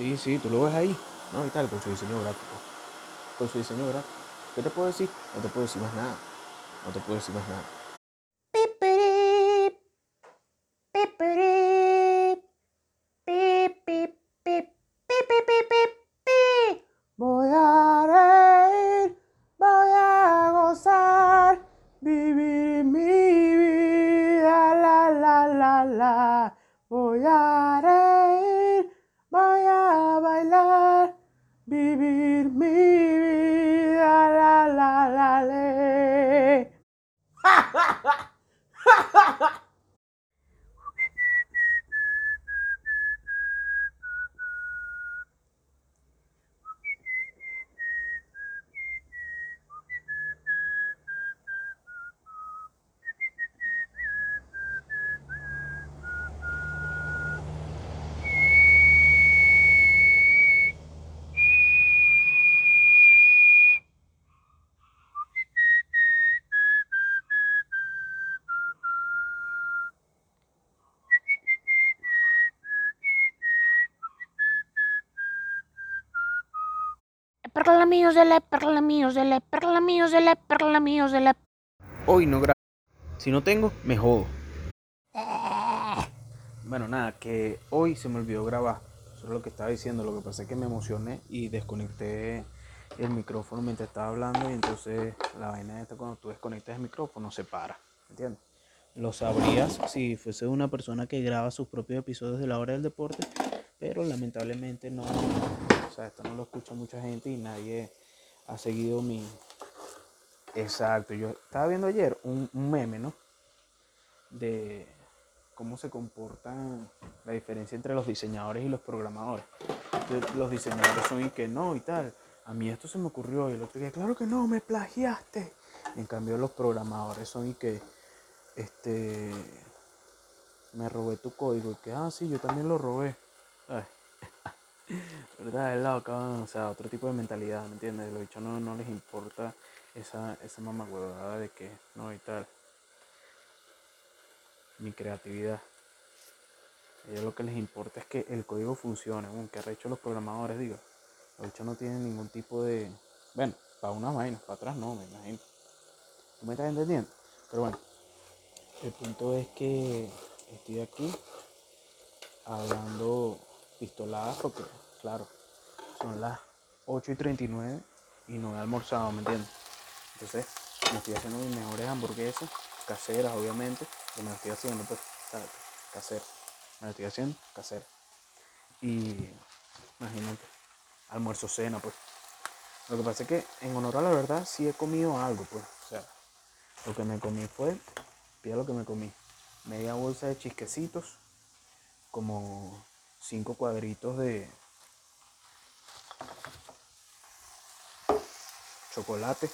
Sí, sí, tú lo ves ahí. No, y tal, con su diseño gráfico. Con su diseño gráfico. ¿Qué te puedo decir? No te puedo decir más nada. No te puedo decir más nada. Vivir mi Perlamillos de la, perlamillos de la, perlamillos de la, perlamillos de la. Hoy no grabo. Si no tengo, me jodo. Bueno, nada, que hoy se me olvidó grabar. Eso es lo que estaba diciendo. Lo que pasa es que me emocioné y desconecté el micrófono mientras estaba hablando. Y entonces la vaina esta, cuando tú desconectas el micrófono, se para. ¿Entiendes? Lo sabrías si fuese una persona que graba sus propios episodios de la hora del deporte. Pero lamentablemente no. Esto no lo escucha mucha gente y nadie ha seguido mi. Exacto. Yo estaba viendo ayer un, un meme, ¿no? De cómo se comportan la diferencia entre los diseñadores y los programadores. Los diseñadores son y que no y tal. A mí esto se me ocurrió y el otro día, claro que no, me plagiaste. En cambio los programadores son y que este me robé tu código y que ah sí yo también lo robé. ¿Verdad? Es loco, o sea, otro tipo de mentalidad, ¿me entiendes? Los bichos no, no les importa esa, esa mamagüevada de que no y tal mi creatividad. A ellos lo que les importa es que el código funcione, aunque ha hecho los programadores, digo. Los bichos no tienen ningún tipo de. Bueno, para unas vainas, para atrás no, me imagino. ¿Tú me estás entendiendo? Pero bueno, el punto es que estoy aquí hablando pistoladas porque, claro, son las 8 y 39 y no he almorzado, ¿me entiendes? Entonces, me estoy haciendo mis mejores hamburguesas, caseras, obviamente que me lo estoy haciendo, pues. Casero. Me lo estoy haciendo casero. Y imagínate, almuerzo cena, pues. Lo que pasa es que, en honor a la verdad, sí he comido algo, pues. O sea, lo que me comí fue, pida lo que me comí. Media bolsa de chisquecitos, como cinco cuadritos de chocolate.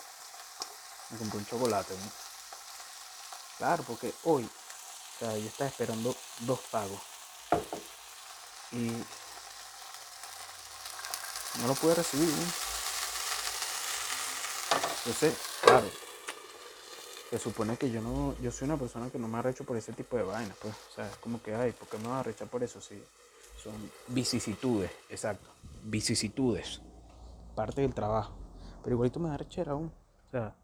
Me compré un chocolate, ¿no? Claro, porque hoy, o sea, yo estaba esperando dos pagos. Y no lo pude recibir. ¿no? Entonces, claro, se supone que yo no, yo soy una persona que no me arrecho por ese tipo de vainas, pues. O sea, es como que, ay, ¿por qué me voy a arrechar por eso? Sí, son vicisitudes, exacto, vicisitudes, parte del trabajo. Pero igualito me da arrechera aún. O sea,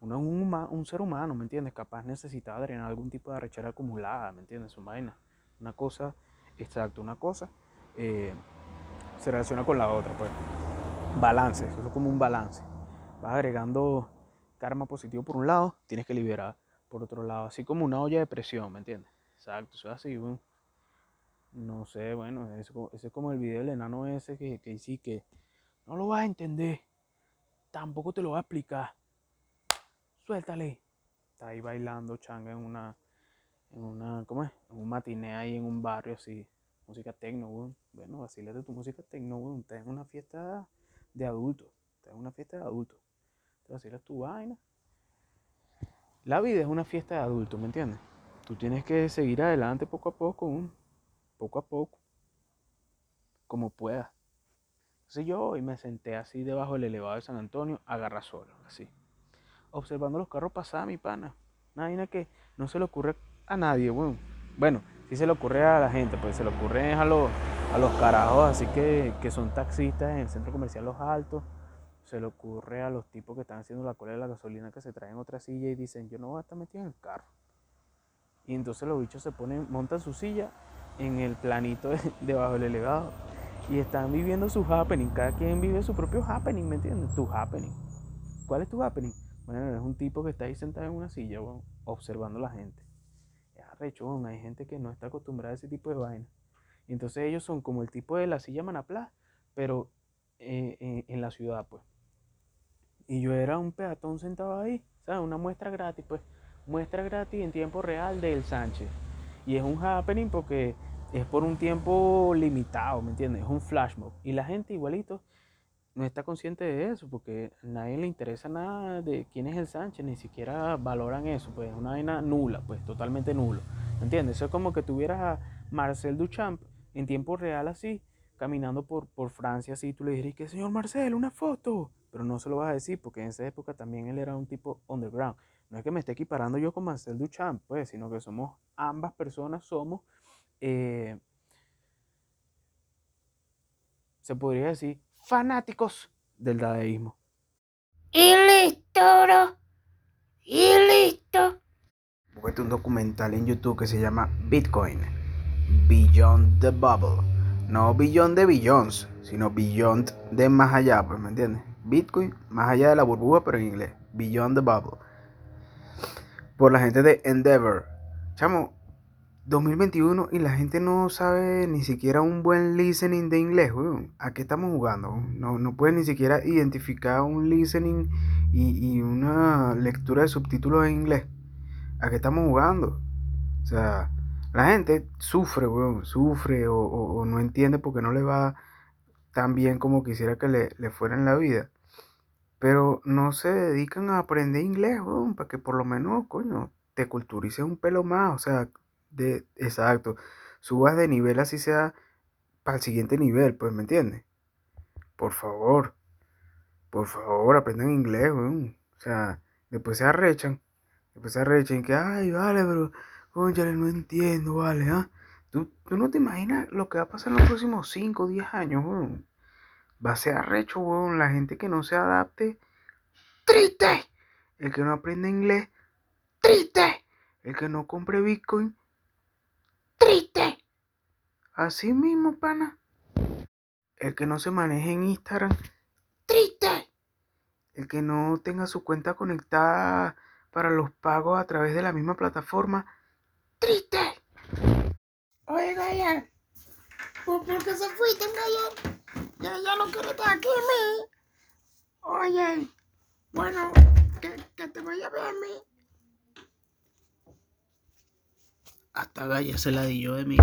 uno es un, un ser humano, ¿me entiendes? Capaz necesitaba drenar algún tipo de arrechera acumulada, ¿me entiendes? Su vaina. Una cosa, exacto, una cosa eh, se relaciona con la otra, pues. Balance, eso es como un balance. Vas agregando karma positivo por un lado, tienes que liberar por otro lado, así como una olla de presión, ¿me entiendes? Exacto, eso es así, bueno. No sé, bueno, eso- ese es como el video del enano ese que, que dice que no lo vas a entender, tampoco te lo voy a explicar suéltale. Está ahí bailando changa en una, en una, ¿cómo es? En un matiné ahí en un barrio así, música tecno, weón. Bueno, vacílate tu música tecno, weón. Estás en una fiesta de adultos, estás en una fiesta de adultos. Te vacilas tu vaina. La vida es una fiesta de adultos, ¿me entiendes? Tú tienes que seguir adelante poco a poco. Poco a poco, como puedas. Entonces yo hoy me senté así debajo del elevado de San Antonio, agarra solo, así observando los carros pasar, mi pana. Una vaina que no se le ocurre a nadie, weón. Bueno, sí se le ocurre a la gente, pues se le ocurre a los, a los carajos así que, que son taxistas en el centro comercial Los Altos, se le ocurre a los tipos que están haciendo la cola de la gasolina que se traen otra silla y dicen, yo no voy a estar metido en el carro. Y entonces los bichos se ponen, montan su silla en el planito de- debajo del elevador y están viviendo su happening. Cada quien vive su propio happening, ¿me entiendes? Tu happening. ¿Cuál es tu happening? Bueno, es un tipo que está ahí sentado en una silla, observando a la gente. Es arrecho. Hay gente que no está acostumbrada a ese tipo de vaina. Y entonces ellos son como el tipo de la silla Manaplas, pero eh, en, en la ciudad, pues. Y yo era un peatón sentado ahí, ¿sabes? Una muestra gratis, pues. Muestra gratis en tiempo real del Sánchez. Y es un happening porque es por un tiempo limitado, ¿me entiendes? Es un flash mob. Y la gente igualito no está consciente de eso porque a nadie le interesa nada de quién es el Sánchez, ni siquiera valoran eso, pues es una vaina nula, pues totalmente nulo. ¿Me entiendes? Eso es como que tuvieras a Marcel Duchamp en tiempo real así, caminando por, por Francia así, tú le dirías que señor Marcel, una foto. Pero no se lo vas a decir porque en esa época también él era un tipo underground. No es que me esté equiparando yo con Marcel Duchamp, pues, sino que somos ambas personas, somos, eh, se podría decir, fanáticos del dadaísmo. Y listo, bro. Y listo. Búscate un documental en YouTube que se llama Bitcoin, Beyond the Bubble. No Beyond de Billions, sino Beyond de más allá, pues, ¿me entiendes? Bitcoin, más allá de la burbuja, pero en inglés. Beyond the Bubble. Por la gente de Endeavor. Chamo, 2021 y la gente no sabe ni siquiera un buen listening de inglés, weón. ¿A qué estamos jugando? No, no pueden ni siquiera identificar un listening y, y una lectura de subtítulos en inglés. ¿A qué estamos jugando? O sea, la gente sufre, weón, sufre o, o- o no entiende porque no le va tan bien como quisiera que le, le fuera en la vida. Pero no se dedican a aprender inglés, weón, para que por lo menos, coño, te culturices un pelo más. O sea, de, exacto, subas de nivel así sea para el siguiente nivel, pues, ¿me entiendes? Por favor, por favor, aprendan inglés, weón. O sea, después se arrechan. Después se arrechan que, ay, vale, pero, cónchale, no entiendo, vale, ¿ah? ¿Tú, tú no te imaginas lo que va a pasar en los próximos 5 o 10 años, weón. Va a ser arrecho, weón. La gente que no se adapte, triste. El que no aprende inglés, triste. El que no compre Bitcoin, Triste. así mismo, pana. El que no se maneje en Instagram, Triste. el que no tenga su cuenta conectada para los pagos a través de la misma plataforma, Triste. Oye, Gayan. ¿Por, qué se fuiste? Ya, no quiere estar aquí, mi. Oye. Bueno, que, te vaya bien, mi. hasta Gaya se la di yo de mí.